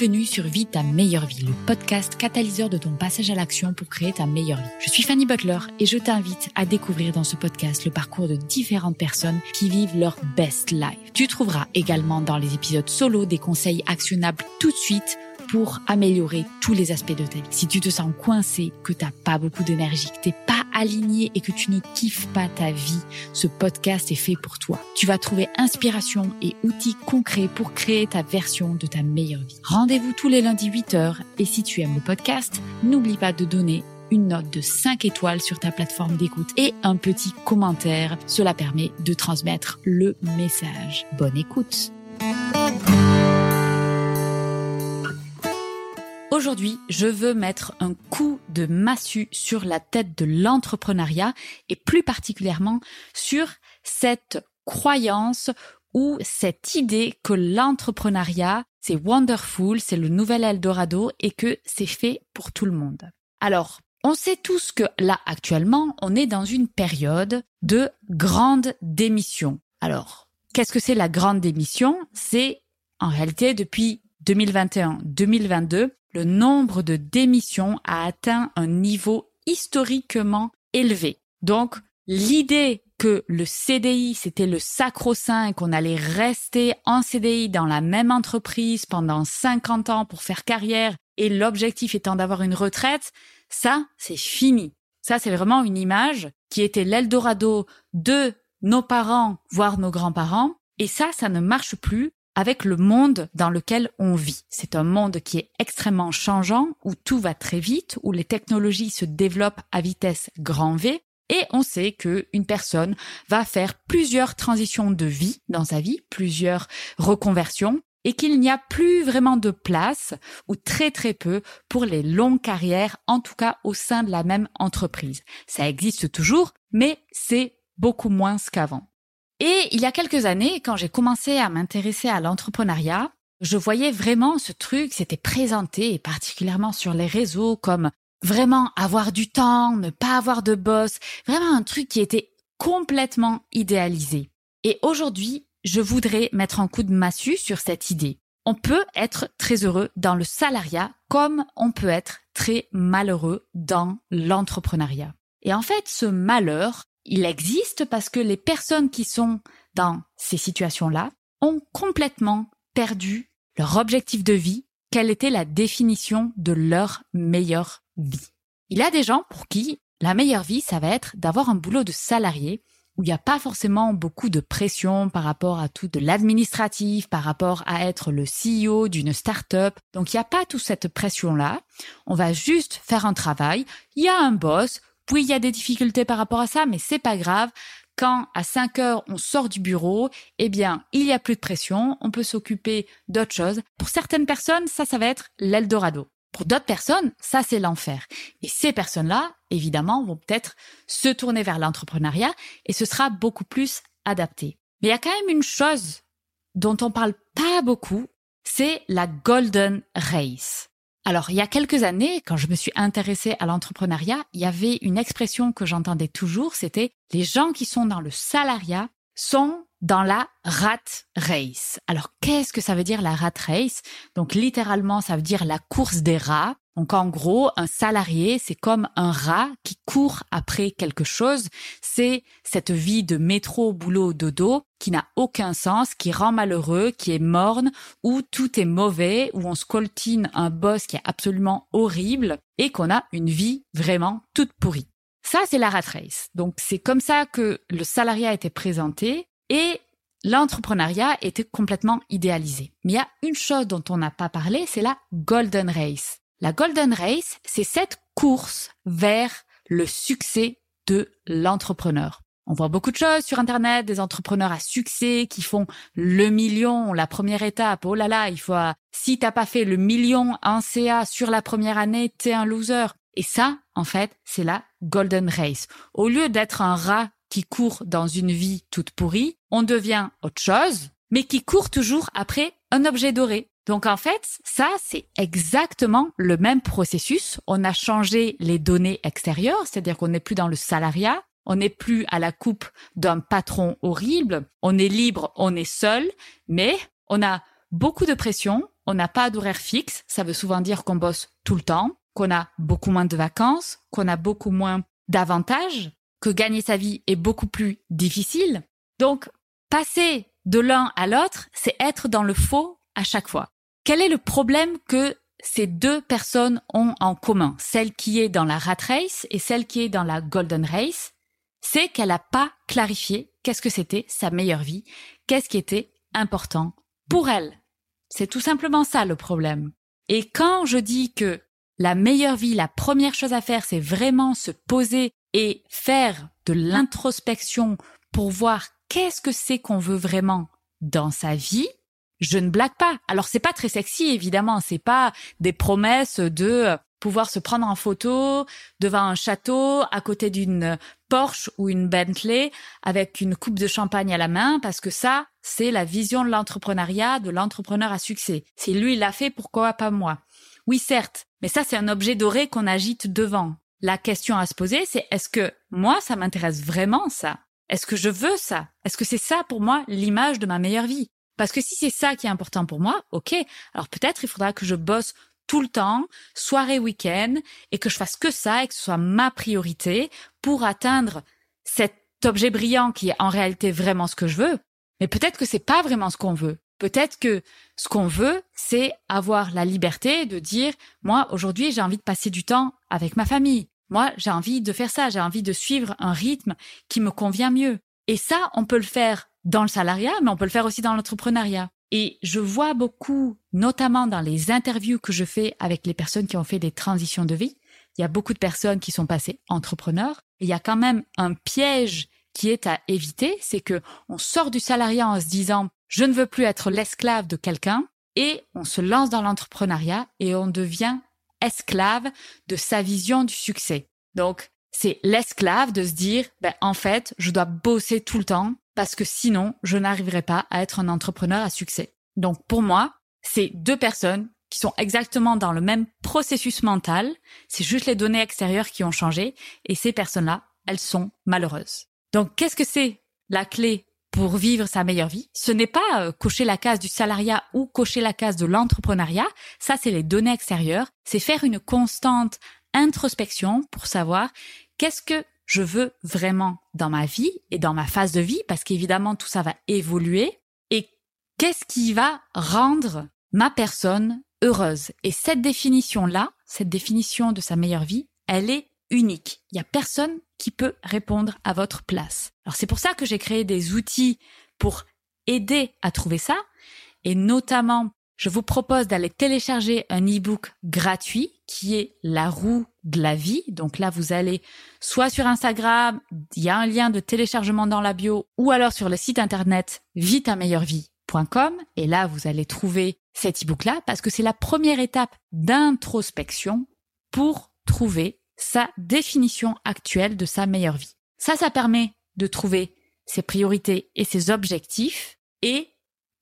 Bienvenue sur Vie ta meilleure vie, le podcast catalyseur de ton passage à l'action pour créer ta meilleure vie. Je suis Fanny Butler et je t'invite à découvrir dans ce podcast le parcours de différentes personnes qui vivent leur best life. Tu trouveras également dans les épisodes solo des conseils actionnables tout de suite pour améliorer tous les aspects de ta vie. Si tu te sens coincé, que t'as pas beaucoup d'énergie, que t'es pas aligné et que tu ne kiffes pas ta vie, ce podcast est fait pour toi. Tu vas trouver inspiration et outils concrets pour créer ta version de ta meilleure vie. Rendez-vous tous les lundis 8h et si tu aimes le podcast, n'oublie pas de donner une note de 5 étoiles sur ta plateforme d'écoute et un petit commentaire. Cela permet de transmettre le message. Bonne écoute. Aujourd'hui, je veux mettre un coup de massue sur la tête de l'entrepreneuriat et plus particulièrement sur cette croyance ou cette idée que l'entrepreneuriat, c'est wonderful, c'est le nouvel Eldorado et que c'est fait pour tout le monde. Alors, on sait tous que là, actuellement, on est dans une période de grande démission. Alors, qu'est-ce que c'est la grande démission? C'est en réalité depuis 2021-2022, le nombre de démissions a atteint un niveau historiquement élevé. Donc, l'idée que le CDI, c'était le sacro-saint et qu'on allait rester en CDI dans la même entreprise pendant 50 ans pour faire carrière et l'objectif étant d'avoir une retraite, ça, c'est fini. Ça, c'est vraiment une image qui était l'Eldorado de nos parents, voire nos grands-parents. Et ça, ça ne marche plus avec le monde dans lequel on vit. C'est un monde qui est extrêmement changeant, où tout va très vite, où les technologies se développent à vitesse grand V, et on sait qu'une personne va faire plusieurs transitions de vie dans sa vie, plusieurs reconversions, et qu'il n'y a plus vraiment de place, ou très très peu, pour les longues carrières, en tout cas au sein de la même entreprise. Ça existe toujours, mais c'est beaucoup moins qu'avant. Et il y a quelques années, quand j'ai commencé à m'intéresser à l'entrepreneuriat, je voyais vraiment ce truc, c'était présenté, particulièrement sur les réseaux, comme vraiment avoir du temps, ne pas avoir de boss, vraiment un truc qui était complètement idéalisé. Et aujourd'hui, je voudrais mettre un coup de massue sur cette idée. On peut être très heureux dans le salariat comme on peut être très malheureux dans l'entrepreneuriat. Et en fait, ce malheur, il existe parce que les personnes qui sont dans ces situations-là ont complètement perdu leur objectif de vie, quelle était la définition de leur meilleure vie? Il y a des gens pour qui la meilleure vie, ça va être d'avoir un boulot de salarié où il n'y a pas forcément beaucoup de pression par rapport à tout de l'administratif, par rapport à être le CEO d'une start-up. Donc il n'y a pas toute cette pression-là. On va juste faire un travail. Il y a un boss. Oui, il y a des difficultés par rapport à ça, mais c'est pas grave. Quand à 5 heures on sort du bureau, eh bien, il y a plus de pression, on peut s'occuper d'autres choses. Pour certaines personnes, ça, ça va être l'Eldorado. Pour d'autres personnes, ça, c'est l'enfer. Et ces personnes-là, évidemment, vont peut-être se tourner vers l'entrepreneuriat et ce sera beaucoup plus adapté. Mais il y a quand même une chose dont on parle pas beaucoup, c'est la Golden Race. Alors, il y a quelques années, quand je me suis intéressée à l'entrepreneuriat, il y avait une expression que j'entendais toujours, c'était les gens qui sont dans le salariat sont dans la rat race. Alors, qu'est-ce que ça veut dire la rat race? Donc, littéralement, ça veut dire la course des rats. Donc en gros, un salarié, c'est comme un rat qui court après quelque chose. C'est cette vie de métro, boulot, dodo qui n'a aucun sens, qui rend malheureux, qui est morne, où tout est mauvais, où on se coltine un boss qui est absolument horrible et qu'on a une vie vraiment toute pourrie. Ça, c'est la rat race. Donc c'est comme ça que le salariat était présenté et l'entrepreneuriat était complètement idéalisé. Mais il y a une chose dont on n'a pas parlé, c'est la golden race. La Golden Race, c'est cette course vers le succès de l'entrepreneur. On voit beaucoup de choses sur Internet, des entrepreneurs à succès qui font le million, la première étape. Oh là là, il faut, si t'as pas fait le million en CA sur la première année, t'es un loser. Et ça, en fait, c'est la Golden Race. Au lieu d'être un rat qui court dans une vie toute pourrie, on devient autre chose, mais qui court toujours après un objet doré. Donc en fait, ça, c'est exactement le même processus. On a changé les données extérieures, c'est-à-dire qu'on n'est plus dans le salariat, on n'est plus à la coupe d'un patron horrible, on est libre, on est seul, mais on a beaucoup de pression, on n'a pas d'horaire fixe. Ça veut souvent dire qu'on bosse tout le temps, qu'on a beaucoup moins de vacances, qu'on a beaucoup moins d'avantages, que gagner sa vie est beaucoup plus difficile. Donc, passer de l'un à l'autre, c'est être dans le faux à chaque fois. Quel est le problème que ces deux personnes ont en commun, celle qui est dans la rat race et celle qui est dans la golden race, c'est qu'elle n'a pas clarifié qu'est-ce que c'était sa meilleure vie, qu'est-ce qui était important pour elle. C'est tout simplement ça le problème. Et quand je dis que la meilleure vie, la première chose à faire, c'est vraiment se poser et faire de l'introspection pour voir qu'est-ce que c'est qu'on veut vraiment dans sa vie, je ne blague pas. Alors c'est pas très sexy évidemment, c'est pas des promesses de pouvoir se prendre en photo devant un château à côté d'une Porsche ou une Bentley avec une coupe de champagne à la main parce que ça, c'est la vision de l'entrepreneuriat, de l'entrepreneur à succès. Si lui l'a fait, pourquoi pas moi? Oui, certes, mais ça c'est un objet doré qu'on agite devant. La question à se poser, c'est est-ce que moi, ça m'intéresse vraiment ça? Est-ce que je veux ça? Est-ce que c'est ça pour moi l'image de ma meilleure vie? Parce que si c'est ça qui est important pour moi, ok, alors peut-être il faudra que je bosse tout le temps, soirée, week-end, et que je fasse que ça et que ce soit ma priorité pour atteindre cet objet brillant qui est en réalité vraiment ce que je veux. Mais peut-être que c'est pas vraiment ce qu'on veut. Peut-être que ce qu'on veut, c'est avoir la liberté de dire, moi, aujourd'hui, j'ai envie de passer du temps avec ma famille. Moi, j'ai envie de faire ça. J'ai envie de suivre un rythme qui me convient mieux. Et ça, on peut le faire dans le salariat, mais on peut le faire aussi dans l'entrepreneuriat. Et je vois beaucoup, notamment dans les interviews que je fais avec les personnes qui ont fait des transitions de vie, il y a beaucoup de personnes qui sont passées entrepreneurs. Il y a quand même un piège qui est à éviter, c'est que on sort du salariat en se disant je ne veux plus être l'esclave de quelqu'un et on se lance dans l'entrepreneuriat et on devient esclave de sa vision du succès. Donc, c'est l'esclave de se dire, ben, en fait, je dois bosser tout le temps parce que sinon, je n'arriverai pas à être un entrepreneur à succès. Donc, pour moi, c'est deux personnes qui sont exactement dans le même processus mental. C'est juste les données extérieures qui ont changé et ces personnes-là, elles sont malheureuses. Donc, qu'est-ce que c'est la clé pour vivre sa meilleure vie? Ce n'est pas euh, cocher la case du salariat ou cocher la case de l'entrepreneuriat. Ça, c'est les données extérieures. C'est faire une constante introspection pour savoir qu'est-ce que je veux vraiment dans ma vie et dans ma phase de vie, parce qu'évidemment tout ça va évoluer, et qu'est-ce qui va rendre ma personne heureuse. Et cette définition-là, cette définition de sa meilleure vie, elle est unique. Il n'y a personne qui peut répondre à votre place. Alors c'est pour ça que j'ai créé des outils pour aider à trouver ça, et notamment je vous propose d'aller télécharger un e-book gratuit qui est La roue de la vie. Donc là, vous allez soit sur Instagram, il y a un lien de téléchargement dans la bio, ou alors sur le site internet vitameilleurevie.com. Et là, vous allez trouver cet e-book-là parce que c'est la première étape d'introspection pour trouver sa définition actuelle de sa meilleure vie. Ça, ça permet de trouver ses priorités et ses objectifs et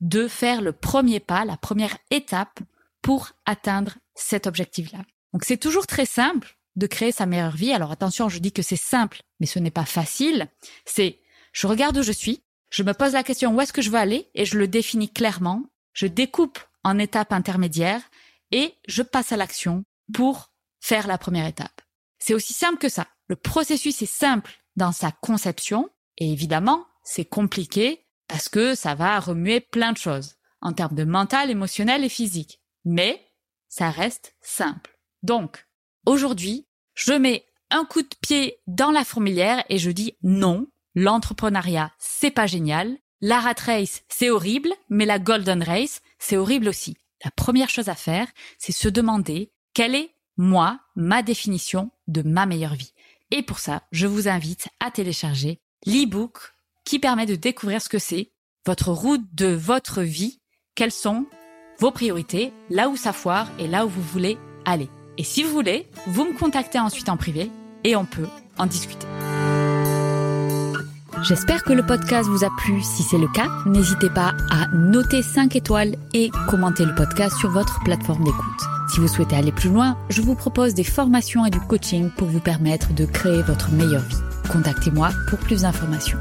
de faire le premier pas, la première étape pour atteindre cet objectif-là. Donc c'est toujours très simple de créer sa meilleure vie. Alors attention, je dis que c'est simple, mais ce n'est pas facile. C'est je regarde où je suis, je me pose la question où est-ce que je veux aller? Et je le définis clairement. Je découpe en étapes intermédiaires et je passe à l'action pour faire la première étape. C'est aussi simple que ça. Le processus est simple dans sa conception et évidemment, c'est compliqué parce que ça va remuer plein de choses en termes de mental, émotionnel et physique. Mais ça reste simple. Donc, aujourd'hui, je mets un coup de pied dans la fourmilière et je dis non, l'entrepreneuriat, c'est pas génial. La rat race, c'est horrible, mais la golden race, c'est horrible aussi. La première chose à faire, c'est se demander quelle est, moi, ma définition de ma meilleure vie. Et pour ça, je vous invite à télécharger l'e-book qui permet de découvrir ce que c'est, votre route de votre vie, quelles sont vos priorités, là où ça foire et là où vous voulez aller. Et si vous voulez, vous me contactez ensuite en privé et on peut en discuter. J'espère que le podcast vous a plu. Si c'est le cas, n'hésitez pas à noter 5 étoiles et commenter le podcast sur votre plateforme d'écoute. Si vous souhaitez aller plus loin, je vous propose des formations et du coaching pour vous permettre de créer votre meilleure vie. Contactez-moi pour plus d'informations.